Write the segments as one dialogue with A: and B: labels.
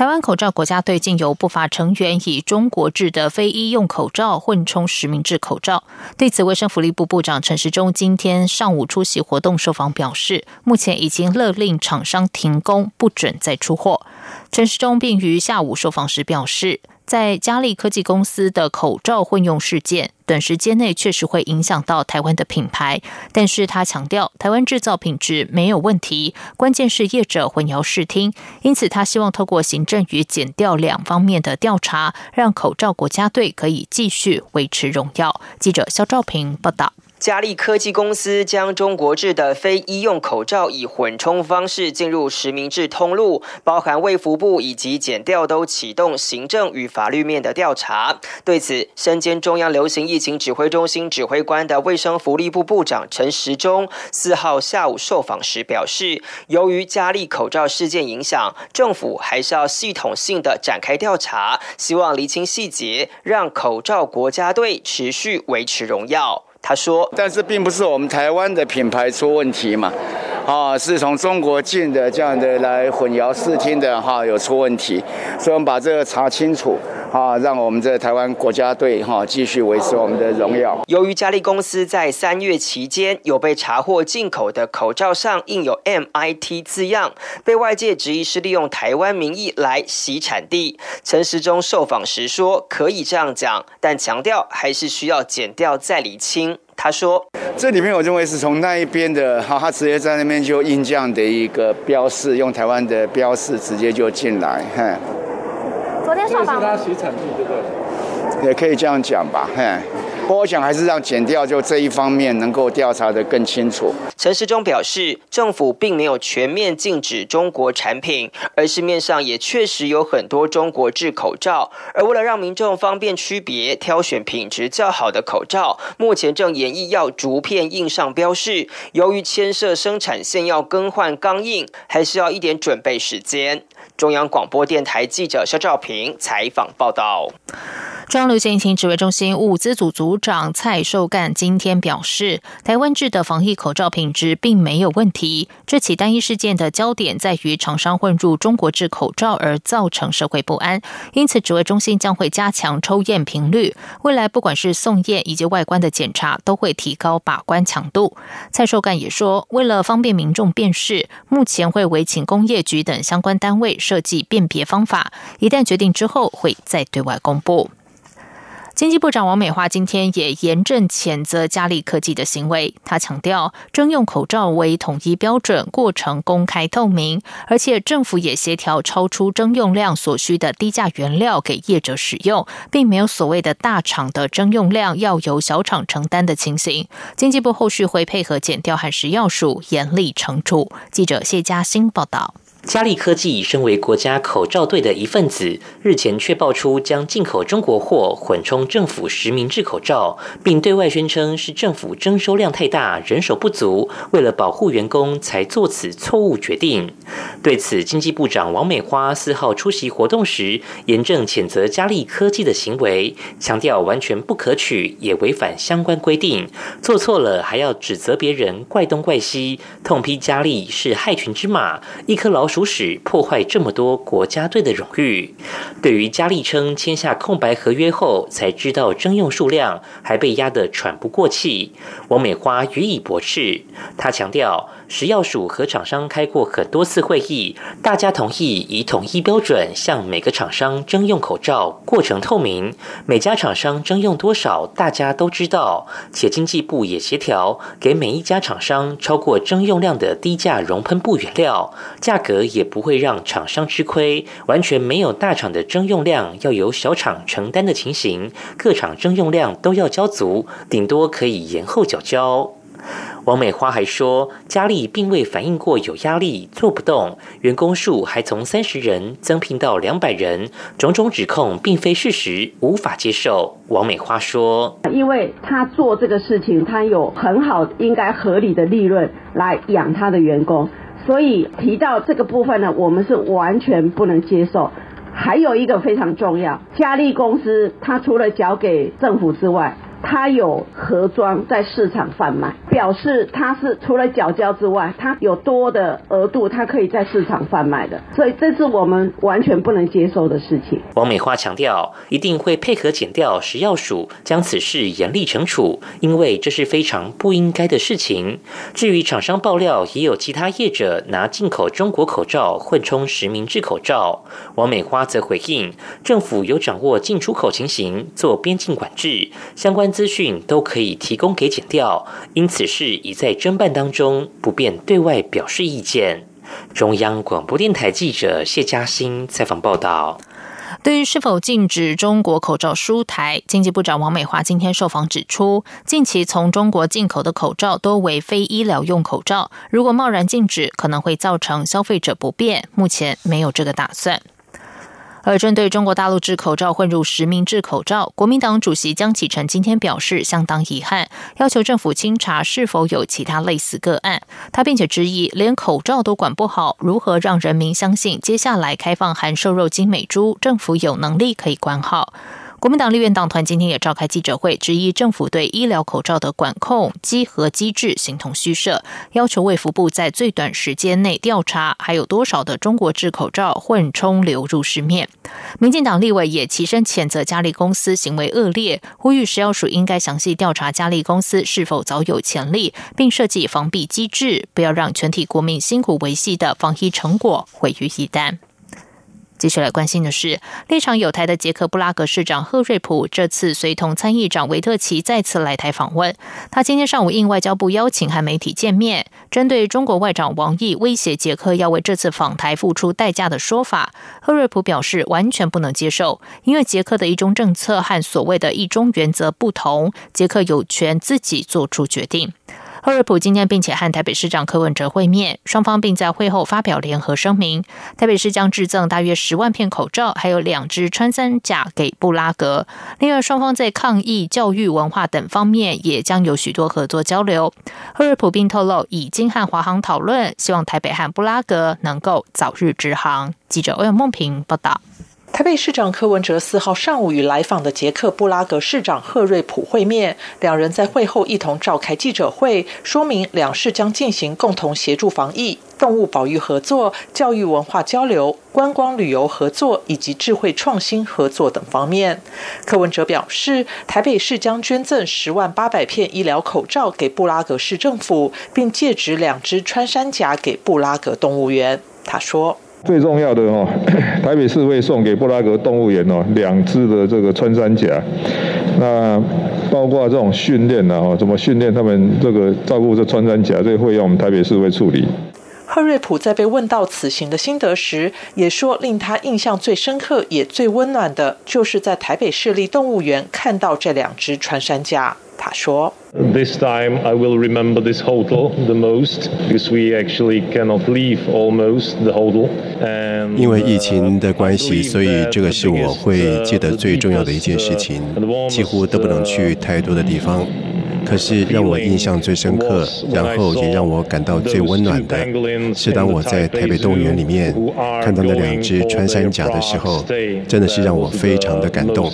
A: 台湾口罩国家队竟有不法成员以中国制的非医用口罩混充实名制口罩。对此，卫生福利部部长陈时中今天上午出席活动受访表示，目前已经勒令厂商停工，不准再出货。陈时中并于下午受访时表示。在嘉利科技公司的口罩混用事件，短时间内确实会影响到台湾的品牌，但是他强调台湾制造品质没有问题，关键是业者混淆视听，因此他希望透过行政与检调两方面的调查，让口罩国家队可以继续维持荣耀。记者肖兆平报道。
B: 嘉利科技公司将中国制的非医用口罩以混充方式进入实名制通路，包含卫福部以及检调都启动行政与法律面的调查。对此，身兼中央流行疫情指挥中心指挥官的卫生福利部部长陈时中四号下午受访时表示，由于嘉利口罩事件影响，政府还是要系统性的展开调查，希望厘清细节，让口罩国家队持续维持荣耀。他说：“但是并不是我们台湾的品牌出问题嘛，啊，是从中国进的这样的来混淆视听的哈，有出问题，所以我们把这个查清楚。”啊，让我们在台湾国家队哈继续维持我们的荣耀。由于嘉利公司在三月期间有被查获进口的口罩上印有 MIT 字样，被外界质疑是利用台湾名义来洗产地。陈时中受访时说，可以这样讲，但强调还是需要剪掉再理清。他说，这里面我认为是从那一边的哈，他直接在那边就印这样的一个标示，用台湾的标示直接就进来，哈。昨天上访，他洗产地，对不对？也可以这样讲吧，嘿。不过我想还是让减掉就这一方面能够调查的更清楚。陈时中表示，政府并没有全面禁止中国产品，而市面上也确实有很多中国制口罩。而为了让民众方便区别、挑选品质较好的口罩，目前正演绎要逐片印上标示。由于牵涉生产线要更换钢印，还是要一点准备时间。中央广播电台记者肖兆平采访报道。
A: 中央流行疫情指挥中心物资组组长蔡寿干今天表示，台湾制的防疫口罩品质并没有问题。这起单一事件的焦点在于厂商混入中国制口罩而造成社会不安，因此指挥中心将会加强抽验频率。未来不管是送验以及外观的检查，都会提高把关强度。蔡寿干也说，为了方便民众辨识，目前会委请工业局等相关单位。设计辨别方法，一旦决定之后，会再对外公布。经济部长王美花今天也严正谴责嘉利科技的行为。他强调，征用口罩为统一标准，过程公开透明，而且政府也协调超出征用量所需的低价原料给业者使用，并没有所谓的大厂的征用量要由小厂承担的情形。经济部后续会配合检调和食药署严厉惩处。记者谢嘉欣报道。
C: 嘉利科技身为国家口罩队的一份子，日前却爆出将进口中国货混充政府实名制口罩，并对外宣称是政府征收量太大，人手不足，为了保护员工才做此错误决定。对此，经济部长王美花四号出席活动时，严正谴责嘉利科技的行为，强调完全不可取，也违反相关规定。做错了还要指责别人，怪东怪西，痛批嘉利是害群之马，一颗老。鼠屎破坏这么多国家队的荣誉。对于佳丽称签下空白合约后才知道征用数量，还被压得喘不过气，王美花予以驳斥。他强调。食药署和厂商开过很多次会议，大家同意以统一标准向每个厂商征用口罩，过程透明，每家厂商征用多少大家都知道，且经济部也协调给每一家厂商超过征用量的低价熔喷布原料，价格也不会让厂商吃亏，完全没有大厂的征用量要由小厂承担的情形，各厂征用量都要交足，顶多可以延后缴交。王美花还说，佳丽并未反映过有压力、做不动，员工数还从三十人增聘到两百人，种种指控并非事实，无法接受。王美花说：“
D: 因为他做这个事情，他有很好、应该合理的利润来养他的员工，所以提到这个部分呢，我们是完全不能接受。还有一个非常重要，佳丽公司，它除了缴给政府之外。”他有盒装在市场贩卖，表示他是除了缴交之外，他有多的额度，他可以在市场贩卖的，所以这是我们完全不能接受的事情。
C: 王美花强调，一定会配合检调食药署，将此事严厉惩处，因为这是非常不应该的事情。至于厂商爆料，也有其他业者拿进口中国口罩混充实名制口罩，王美花则回应，政府有掌握进出口情形，做边境管制，相关。资讯都可以提供给检调，因此事已在侦办当中，不便对外表示意见。中央广播电台记者谢嘉欣采访报道。
A: 对于是否禁止中国口罩输台，经济部长王美华今天受访指出，近期从中国进口的口罩多为非医疗用口罩，如果贸然禁止，可能会造成消费者不便，目前没有这个打算。而针对中国大陆制口罩混入实名制口罩，国民党主席江启臣今天表示相当遗憾，要求政府清查是否有其他类似个案。他并且质疑，连口罩都管不好，如何让人民相信接下来开放含瘦肉精美猪，政府有能力可以管好？国民党立院党团今天也召开记者会，质疑政府对医疗口罩的管控稽核机制形同虚设，要求卫福部在最短时间内调查还有多少的中国制口罩混充流入市面。民进党立委也齐声谴责嘉利公司行为恶劣，呼吁食药署应该详细调查嘉利公司是否早有潜力，并设计防弊机制，不要让全体国民辛苦维系的防疫成果毁于一旦。继续来关心的是，立场有台的捷克布拉格市长赫瑞普这次随同参议长维特奇再次来台访问。他今天上午应外交部邀请和媒体见面，针对中国外长王毅威胁捷克要为这次访台付出代价的说法，赫瑞普表示完全不能接受，因为捷克的一中政策和所谓的一中原则不同，捷克有权自己做出决定。赫瑞普今天并且和台北市长柯文哲会面，双方并在会后发表联合声明。台北市将致赠大约十万片口罩，还有两支穿山甲给布拉格。另外，双方在抗疫、教育、文化等方面也将有许多合作交流。赫瑞普并透露，已经和华航讨论，希望台北和布拉格能够早日直航。记者欧阳梦平报道。
E: 台北市长柯文哲四号上午与来访的捷克布拉格市长赫瑞普会面，两人在会后一同召开记者会，说明两市将进行共同协助防疫、动物保育合作、教育文化交流、观光旅游合作以及智慧创新合作等方面。柯文哲表示，台北市将捐赠十万八百片医疗口罩给布拉格市政府，并借指两只穿山甲给布拉格动物园。他说。
F: 最重要的哦，台北市会送给布拉格动物园哦两只的这个穿山甲，那包括这种训练呢哦，怎么训练他们这个照顾这穿山甲，这个费用我们台北市会处理。
E: 赫瑞普在被问到此行的心得时，也说令他印象最深刻也最温暖的，就是在台北市立动物园看到这两只穿山甲。他说。
G: This time I will remember this hotel the most because we actually cannot leave almost the hotel.
H: 因为疫情的关系，所以这个是我会记得最重要的一件事情。几乎都不能去太多的地方。可是让我印象最深刻，然后也让我感到最温暖的，是当我在台北动物园里面看到那两只穿山甲的时候，真的是让我非常的感动。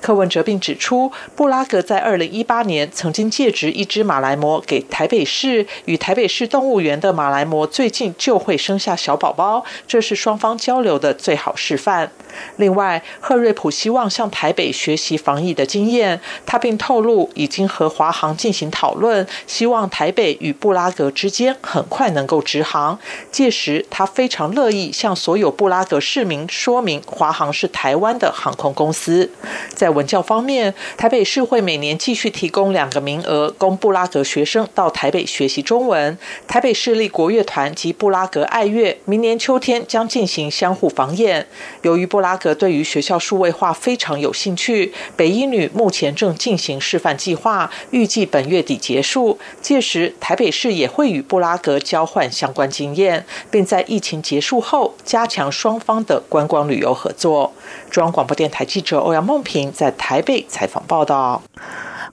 E: 柯文哲并指出，布拉格在二零一八年曾经借植一只马来貘给台北市，与台北市动物园的马来貘最近就会生下小宝宝，这是双方交流的最好示范。另外，赫瑞普希望向台北学习防疫的经验。他并透露，已经和华航进行讨论，希望台北与布拉格之间很快能够直航。届时，他非常乐意向所有布拉格市民说明，华航是台湾的航空公司。在文教方面，台北市会每年继续提供两个名额，供布拉格学生到台北学习中文。台北市立国乐团及布拉格爱乐明年秋天将进行相互访演。由于布拉格对于学校数位化非常有兴趣，北一女目前正进行示范计划，预计本月底结束。届时，台北市也会与布拉格交换相关经验，并在疫情结束后加强双方的观光旅游合作。中央广播电台记者欧阳梦平在台北采访报道。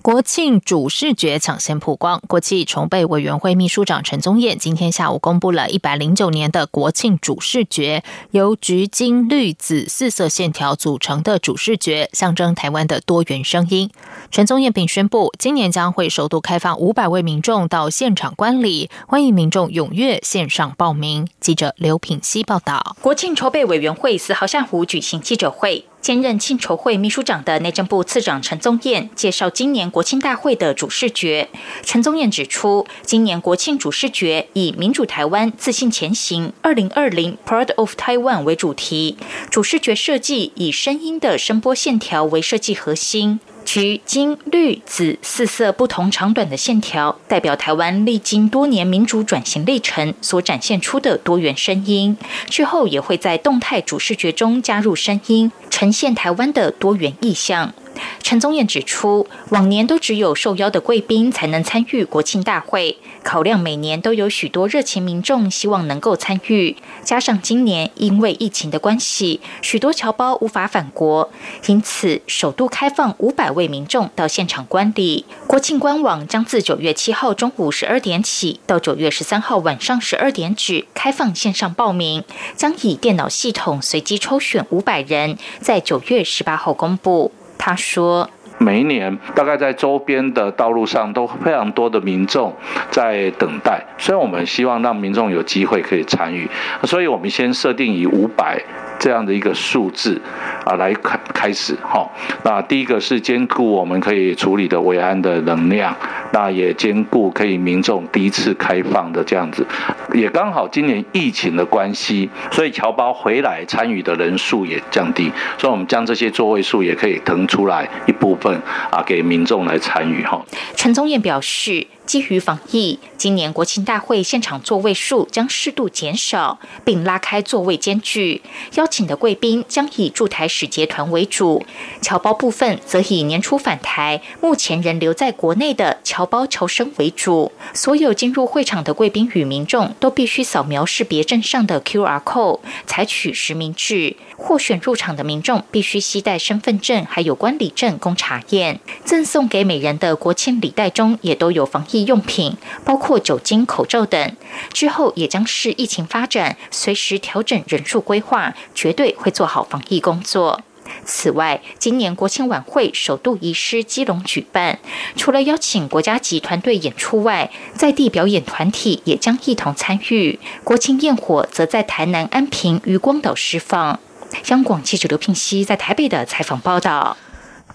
A: 国庆主视觉抢先曝光，国际筹备委员会秘书长陈宗彦今天下午公布了一百零九年的国庆主视觉，由橘、金、绿、紫四色线条组成的主视觉，象征台湾的多元声音。陈宗彦并宣布，今年将会首度开放五百位民众到现场观礼，欢迎民众踊跃线上报名。记者刘品希报道。
I: 国庆筹备委员会四号下午举行记者会。兼任庆筹会秘书长的内政部次长陈宗彦介绍今年国庆大会的主视觉。陈宗彦指出，今年国庆主视觉以“民主台湾自信前行 ”（2020 Proud of Taiwan） 为主题，主视觉设计以声音的声波线条为设计核心。橘、金、绿、紫四色不同长短的线条，代表台湾历经多年民主转型历程所展现出的多元声音。之后也会在动态主视觉中加入声音，呈现台湾的多元意象。陈宗彦指出，往年都只有受邀的贵宾才能参与国庆大会，考量每年都有许多热情民众希望能够参与，加上今年因为疫情的关系，许多侨胞无法返国，因此首度开放五百位民众到现场观礼。国庆官网将自九月七号中午十二点起到九月十三号晚上十二点止开放线上报名，将以电脑系统随机抽选五百人，在九月十八号公布。他说：“
J: 每一年大概在周边的道路上都非常多的民众在等待，所以我们希望让民众有机会可以参与，所以我们先设定以五百。”这样的一个数字啊，来开开始哈。那第一个是兼顾我们可以处理的维安的能量，那也兼顾可以民众第一次开放的这样子，也刚好今年疫情的关系，所以侨胞回来参与的人数也降低，所以我们将这些座位数也可以腾出来一部分啊，给民众来参与哈。
I: 陈宗彦表示。基于防疫，今年国庆大会现场座位数将适度减少，并拉开座位间距。邀请的贵宾将以驻台使节团为主，侨胞部分则以年初返台、目前仍留在国内的侨胞侨生为主。所有进入会场的贵宾与民众都必须扫描识别证上的 QR code，采取实名制。获选入场的民众必须携带身份证，还有观礼证供查验。赠送给每人的国庆礼袋中也都有防疫用品，包括酒精、口罩等。之后也将视疫情发展，随时调整人数规划，绝对会做好防疫工作。此外，今年国庆晚会首度移师基隆举办，除了邀请国家级团队演出外，在地表演团体也将一同参与。国庆焰火则在台南安平渔光岛释放。央广记者刘聘熙在台北的采访报道。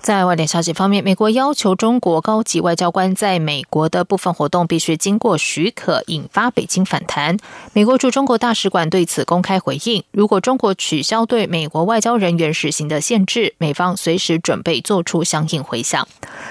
A: 在外电消息方面，美国要求中国高级外交官在美国的部分活动必须经过许可，引发北京反弹。美国驻中国大使馆对此公开回应：如果中国取消对美国外交人员实行的限制，美方随时准备做出相应回响。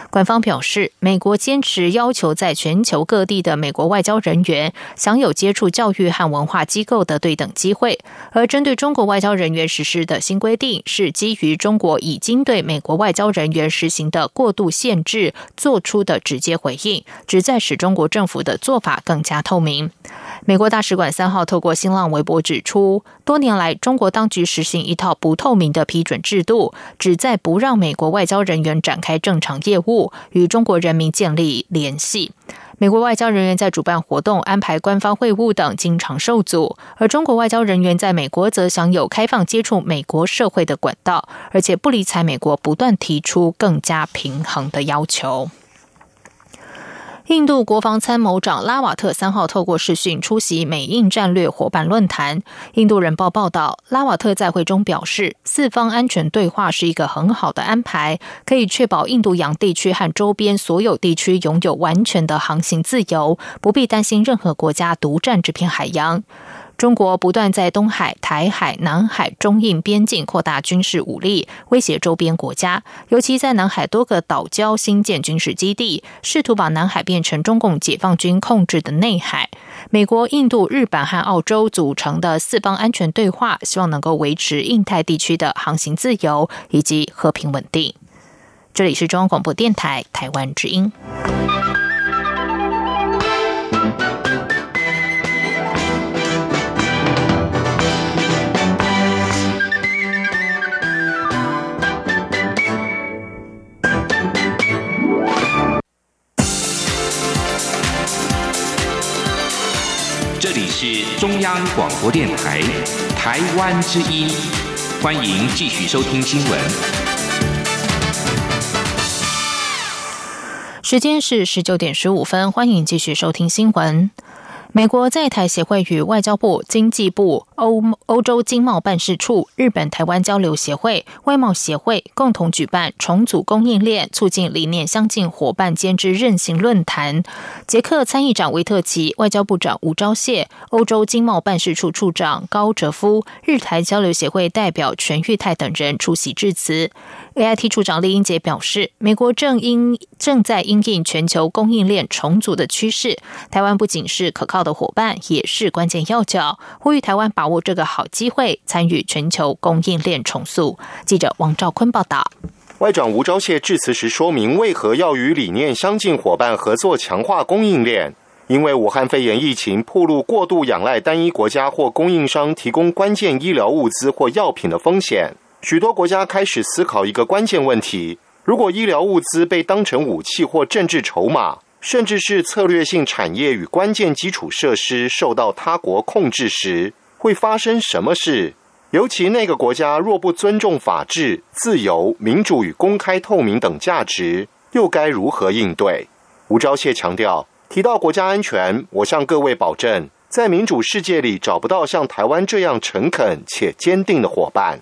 A: 官方表示，美国坚持要求在全球各地的美国外交人员享有接触教育和文化机构的对等机会，而针对中国外交人员实施的新规定，是基于中国已经对美国外交人。人员实行的过度限制做出的直接回应，旨在使中国政府的做法更加透明。美国大使馆三号透过新浪微博指出，多年来中国当局实行一套不透明的批准制度，旨在不让美国外交人员展开正常业务，与中国人民建立联系。美国外交人员在主办活动、安排官方会晤等经常受阻，而中国外交人员在美国则享有开放接触美国社会的管道，而且不理睬美国不断提出更加平衡的要求。印度国防参谋长拉瓦特三号透过视讯出席美印战略伙伴论坛。印度人报报道，拉瓦特在会中表示，四方安全对话是一个很好的安排，可以确保印度洋地区和周边所有地区拥有完全的航行自由，不必担心任何国家独占这片海洋。中国不断在东海、台海、南海、中印边境扩大军事武力，威胁周边国家，尤其在南海多个岛礁新建军事基地，试图把南海变成中共解放军控制的内海。美国、印度、日本和澳洲组成的四方安全对话，希望能够维持印太地区的航行自由以及和平稳定。这里是中央广播电台台湾之音。
K: 是中央广播电台台湾之音，欢迎继续收听新闻。
A: 时间是十九点十五分，欢迎继续收听新闻。美国在台协会与外交部、经济部、欧欧洲经贸办事处、日本台湾交流协会、外贸协会共同举办重组供应链、促进理念相近伙伴间之韧性论坛。捷克参议长维特奇、外交部长吴钊燮、欧洲经贸办事处处长高哲夫、日台交流协会代表全玉泰等人出席致辞。AIT 处长厉英杰表示，美国正因正在因应全球供应链重组的趋势，台湾不仅是可靠的伙伴，也是关键要角。呼吁台湾把把握这个好机会，参与全球供应链重塑。记者王兆坤报道。
L: 外长吴钊燮致辞时说明，为何要与理念相近伙伴合作，强化供应链？因为武汉肺炎疫情暴露过度仰赖单一国家或供应商提供关键医疗物资或药品的风险。许多国家开始思考一个关键问题：如果医疗物资被当成武器或政治筹码，甚至是策略性产业与关键基础设施受到他国控制时，会发生什么事？尤其那个国家若不尊重法治、自由、民主与公开透明等价值，又该如何应对？吴钊燮强调，提到国家安全，我向各位保证，在民主世界里找不到像台湾这样诚恳且坚定的伙伴。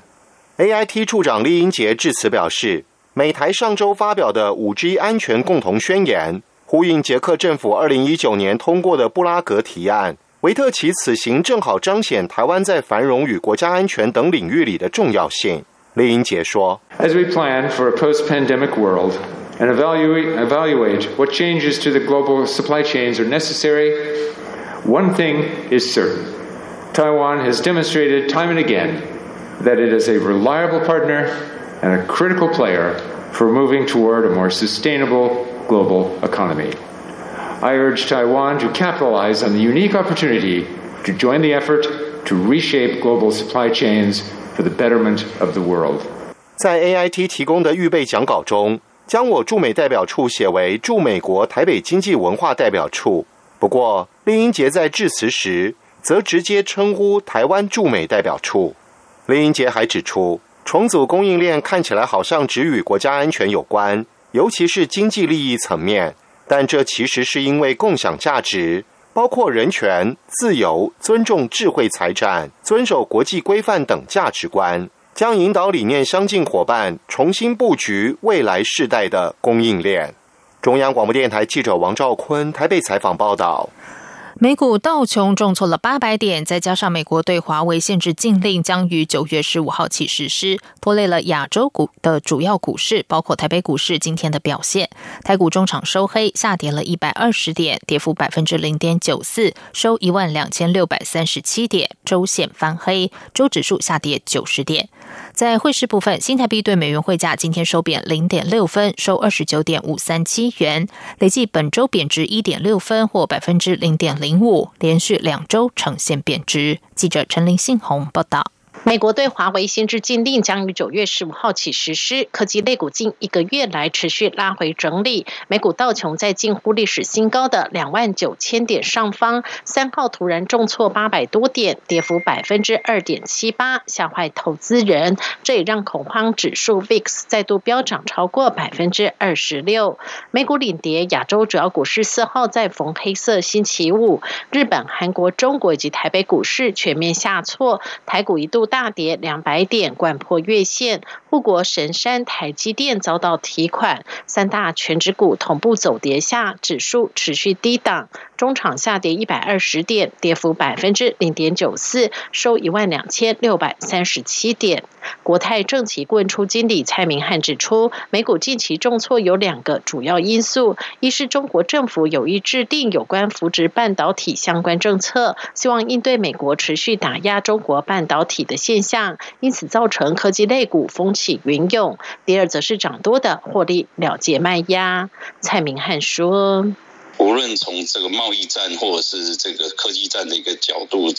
L: AIT 处长厉英杰致辞表示，美台上周发表的五 G 安全共同宣言，呼应捷克政府二零一九年通过的布拉格提案。维特奇此行正好彰显台湾在繁荣与国家安全等领域里的重要性。厉英杰说：“
M: As we plan for a post-pandemic world and evaluate evaluate what changes to the global supply chains are necessary, one thing is certain: Taiwan has demonstrated time and again.” that it is a reliable partner and a critical player for moving toward a more sustainable global economy. I urge Taiwan to capitalize on the unique opportunity to join the effort to reshape global supply chains for the betterment of the world.
L: 在 AIT 提供的预备讲稿中，将我驻美代表处写为驻美国台北经济文化代表处。不过，林英杰在致辞时则直接称呼台湾驻美代表处。林英杰还指出，重组供应链看起来好像只与国家安全有关，尤其是经济利益层面，但这其实是因为共享价值，包括人权、自由、尊重智慧财产、遵守国际规范等价值观，将引导理念相近伙伴重新布局未来世代的供应链。中央广播电台记者王兆坤台北采访报道。
A: 美股道琼重挫了八百点，再加上美国对华为限制禁令将于九月十五号起实施，拖累了亚洲股的主要股市，包括台北股市今天的表现。台股中场收黑，下跌了一百二十点，跌幅百分之零点九四，收一万两千六百三十七点，周线翻黑，周指数下跌九十点。在汇市部分，新台币对美元汇价今天收贬零点六分，收二十九点五三七元，累计本周贬值一点六分，或百分之零点零五，连续两周呈现贬值。记者陈林信宏报道。
N: 美国对华为限制禁令将于九月十五号起实施，科技类股近一个月来持续拉回整理。美股道琼在近乎历史新高的两万九千点上方，三号突然重挫八百多点，跌幅百分之二点七八，吓坏投资人。这也让恐慌指数 VIX 再度飙涨超过百分之二十六。美股领跌，亚洲主要股市四号再逢黑色星期五，日本、韩国、中国以及台北股市全面下挫，台股一度。大跌两百点，贯破月线。护国神山台积电遭到提款，三大全指股同步走跌下，指数持续低档，中场下跌一百二十点，跌幅百分之零点九四，收一万两千六百三十七点。国泰正奇问出经理蔡明汉指出，美股近期重挫有两个主要因素，一是中国政府有意制定有关扶植半导体相关政策，希望应对美国持续打压中国半导体的。现象，因此造成科技类股风起云涌。第二则是涨多的获利了结卖压。蔡明汉说。
O: 无论从这个贸易战或者是这个科技战的一个角度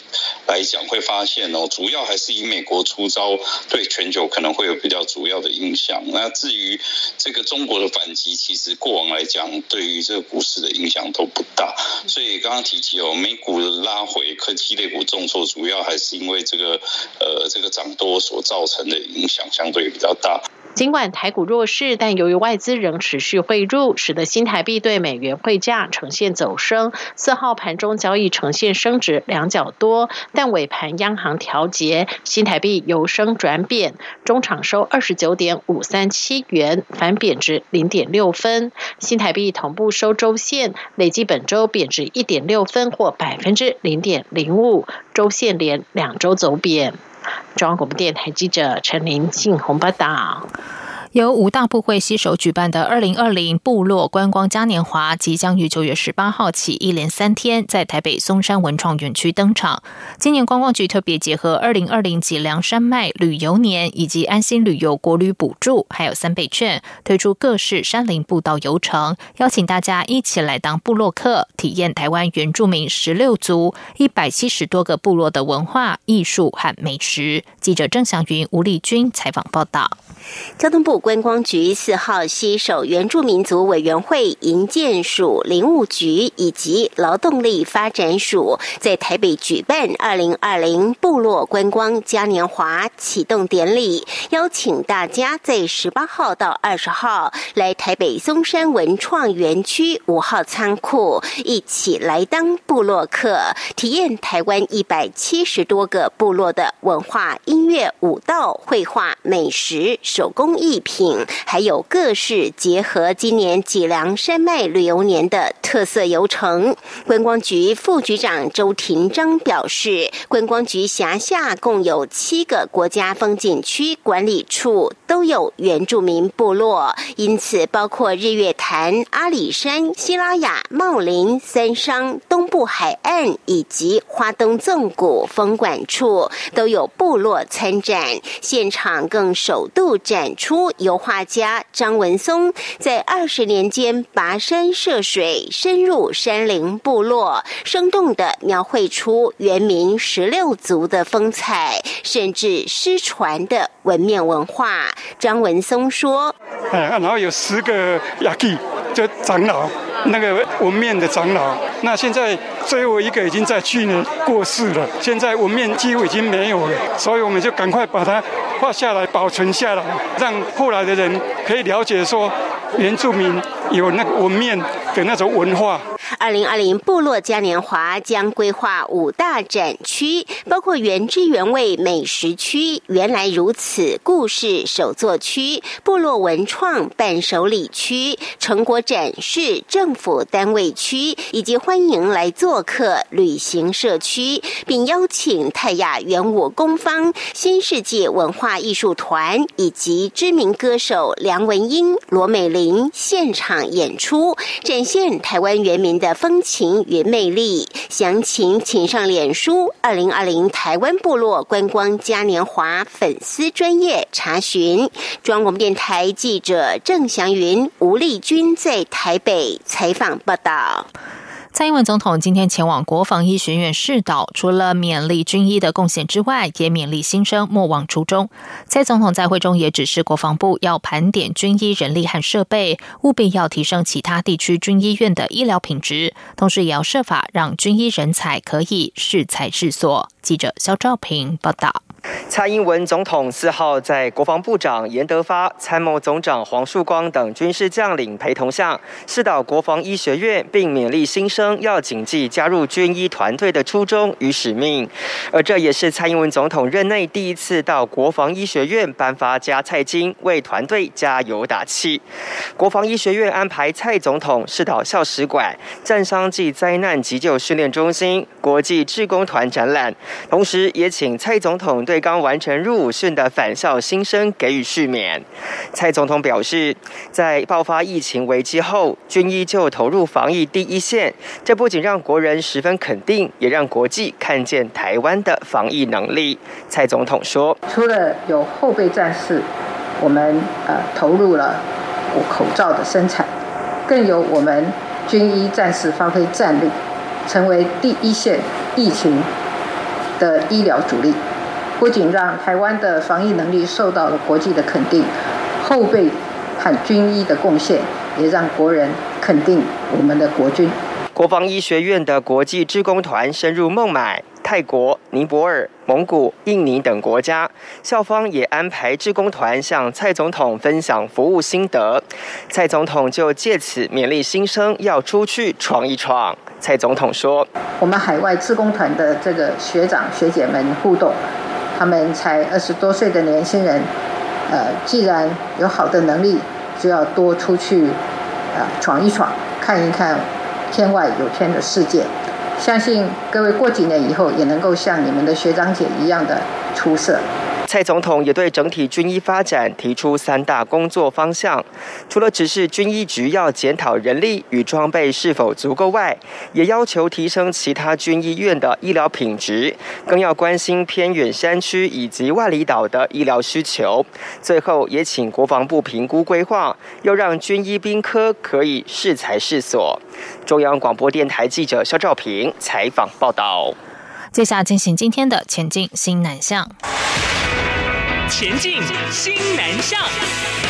O: 来讲，会发现哦，主要还是以美国出招，对全球可能会有比较主要的影响。那至于这个中国的反击，其实过往来讲，对于这个股市的影响都不大。所以刚刚提及哦，美股的拉回，科技类股重挫，主要还是因为这个呃这个涨多所造成的影响相对比较大。
N: 尽管台股弱势，但由于外资仍持续汇入，使得新台币对美元汇价呈现走升。四号盘中交易呈现升值两角多，但尾盘央行调节，新台币由升转贬，中场收二十九点五三七元，反贬值零点六分。新台币同步收周线，累计本周贬值一点六分或百分之零点零五，周线连两周走贬。中央广播电台记者陈林信宏报道。
A: 由五大部会携手举办的二零二零部落观光嘉年华，即将于九月十八号起一连三天在台北松山文创园区登场。今年观光局特别结合二零二零脊梁山脉旅游年以及安心旅游国旅补助，还有三倍券，推出各式山林步道游程，邀请大家一起来当部落客，体验台湾原住民十六族一百七十多个部落的文化艺术和美食。记者郑祥云、吴丽君采访报道。
P: 交通部观光局四号携手原住民族委员会、营建署、林务局以及劳动力发展署，在台北举办二零二零部落观光嘉年华启动典礼，邀请大家在十八号到二十号来台北松山文创园区五号仓库，一起来当部落客，体验台湾一百七十多个部落的文化、音乐、舞蹈、绘画、美食。手工艺品，品还有各式结合今年脊梁山脉旅游年的特色游程。观光局副局长周廷章表示，观光局辖下共有七个国家风景区管理处都有原住民部落，因此包括日月潭、阿里山、西拉雅、茂林、三商、东部海岸以及花东纵谷风管处都有部落参展，现场更首度。展出油画家张文松在二十年间跋山涉水，深入山林部落，生动的描绘出原民十六族的风采，甚至失传的文面文化。张文松说：“
Q: 哎，然后有十个雅基，就长老，那个纹面的长老。那现在最后一个已经在去年过世了，现在纹面几乎已经没有了，所以我们就赶快把它。”画下来，保存下来，让后来的人可以了解说，原住民有那个文面的那种文化。
P: 二零二零部落嘉年华将规划五大展区，包括原汁原味美食区、原来如此故事手作区、部落文创伴手礼区、成果展示政府单位区，以及欢迎来做客旅行社区，并邀请泰雅原武工坊、新世界文化艺术团以及知名歌手梁文音、罗美玲现场演出，展现台湾原民。的风情与魅力，详情请上脸书二零二零台湾部落观光嘉年华粉丝专业查询。中央广播电台记者郑祥云、吴丽君在台北采访报道。
A: 蔡英文总统今天前往国防医学院试导，除了勉励军医的贡献之外，也勉励新生莫忘初衷。蔡总统在会中也指示国防部要盘点军医人力和设备，务必要提升其他地区军医院的医疗品质，同时也要设法让军医人才可以适才适所。记者肖兆平报道。
B: 蔡英文总统四号在国防部长严德发、参谋总长黄树光等军事将领陪同下，试导国防医学院，并勉励新生要谨记加入军医团队的初衷与使命。而这也是蔡英文总统任内第一次到国防医学院颁发加菜金，为团队加油打气。国防医学院安排蔡总统试导校史馆、战伤暨灾难急救训练中心、国际志工团展览，同时也请蔡总统对。对刚完成入伍训的返校新生给予续免。蔡总统表示，在爆发疫情危机后，军医就投入防疫第一线，这不仅让国人十分肯定，也让国际看见台湾的防疫能力。蔡总统说：“
R: 除了有后备战士，我们呃投入了口罩的生产，更有我们军医战士发挥战力，成为第一线疫情的医疗主力。不仅让台湾的防疫能力受到了国际的肯定，后备和军医的贡献也让国人肯定我们的国军。
B: 国防医学院的国际职工团深入孟买。”泰国、尼泊尔、蒙古、印尼等国家校方也安排志工团向蔡总统分享服务心得，蔡总统就借此勉励新生要出去闯一闯。蔡总统说：“
R: 我们海外志工团的这个学长学姐们互动，他们才二十多岁的年轻人，呃，既然有好的能力，就要多出去，呃，闯一闯，看一看天外有天的世界。”相信各位过几年以后也能够像你们的学长姐一样的出色。
B: 蔡总统也对整体军医发展提出三大工作方向，除了指示军医局要检讨人力与装备是否足够外，也要求提升其他军医院的医疗品质，更要关心偏远山区以及外里岛的医疗需求。最后也请国防部评估规划，要让军医兵科可以适才适所。中央广播电台记者肖兆平采访报道。
A: 接下进行今天的前进新南向。前进新南向。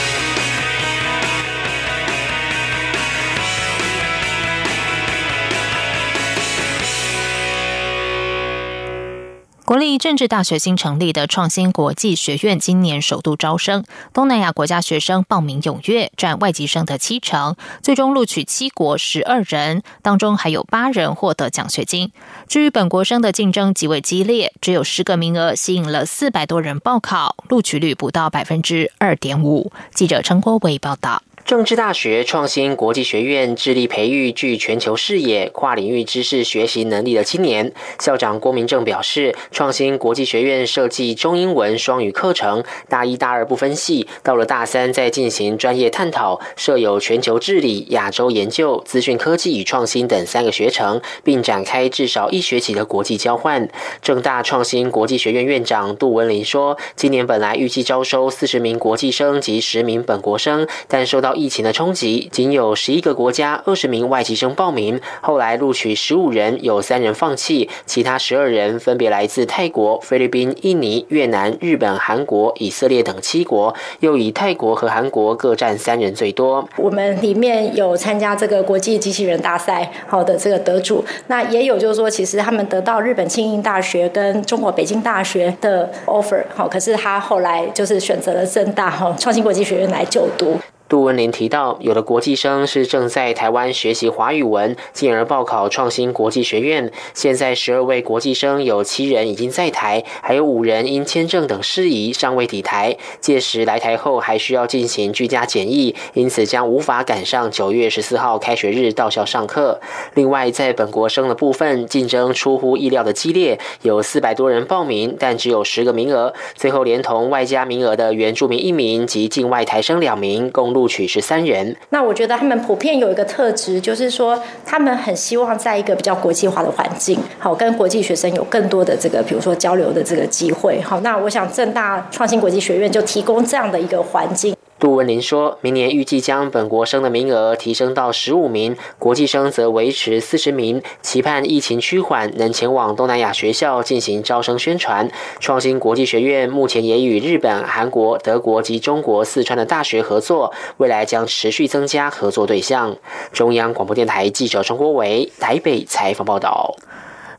A: 国立政治大学新成立的创新国际学院今年首度招生，东南亚国家学生报名踊跃，占外籍生的七成，最终录取七国十二人，当中还有八人获得奖学金。至于本国生的竞争极为激烈，只有十个名额，吸引了四百多人报考，录取率不到百分之二点五。记者陈国伟报道。
S: 政治大学创新国际学院致力培育具全球视野、跨领域知识学习能力的青年。校长郭明正表示，创新国际学院设计中英文双语课程，大一、大二不分系，到了大三再进行专业探讨，设有全球治理、亚洲研究、资讯科技与创新等三个学程，并展开至少一学期的国际交换。正大创新国际学院院长杜文林说，今年本来预计招收四十名国际生及十名本国生，但受到疫情的冲击，仅有十一个国家二十名外籍生报名，后来录取十五人，有三人放弃，其他十二人分别来自泰国、菲律宾、印尼、越南、日本、韩国、以色列等七国，又以泰国和韩国各占三人最多。
T: 我们里面有参加这个国际机器人大赛好的这个得主，那也有就是说，其实他们得到日本庆应大学跟中国北京大学的 offer，好，可是他后来就是选择了正大哈创新国际学院来就读。
S: 杜文林提到，有的国际生是正在台湾学习华语文，进而报考创新国际学院。现在十二位国际生有七人已经在台，还有五人因签证等事宜尚未抵台。届时来台后还需要进行居家检疫，因此将无法赶上九月十四号开学日到校上课。另外，在本国生的部分，竞争出乎意料的激烈，有四百多人报名，但只有十个名额。最后连同外加名额的原住民一名及境外台生两名，共。录录取十三人。
T: 那我觉得他们普遍有一个特质，就是说他们很希望在一个比较国际化的环境，好跟国际学生有更多的这个，比如说交流的这个机会。好，那我想正大创新国际学院就提供这样的一个环境。
S: 杜文林说，明年预计将本国生的名额提升到十五名，国际生则维持四十名，期盼疫情趋缓，能前往东南亚学校进行招生宣传。创新国际学院目前也与日本、韩国、德国及中国四川的大学合作，未来将持续增加合作对象。中央广播电台记者陈国伟台北采访报道。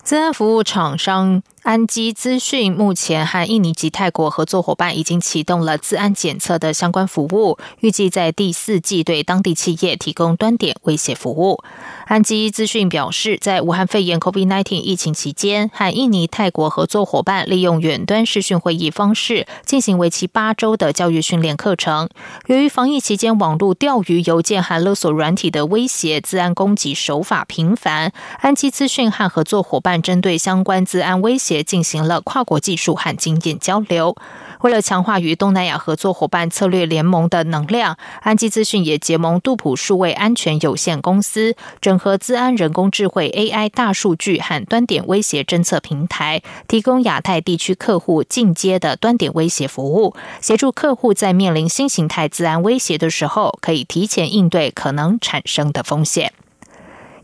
A: 自安服务厂商。安基资讯目前和印尼及泰国合作伙伴已经启动了自安检测的相关服务，预计在第四季对当地企业提供端点威胁服务。安基资讯表示，在武汉肺炎 （COVID-19） 疫情期间，和印尼、泰国合作伙伴利用远端视讯会议方式进行为期八周的教育训练课程。由于防疫期间网络钓鱼、邮件和勒索软体的威胁，自安攻击手法频繁，安基资讯和合作伙伴针对相关自安威胁。也进行了跨国技术和经验交流。为了强化与东南亚合作伙伴策略联盟的能量，安基资讯也结盟杜普数位安全有限公司，整合资安人工智慧 AI 大数据和端点威胁侦测平台，提供亚太地区客户进阶的端点威胁服务，协助客户在面临新形态资安威胁的时候，可以提前应对可能产生的风险。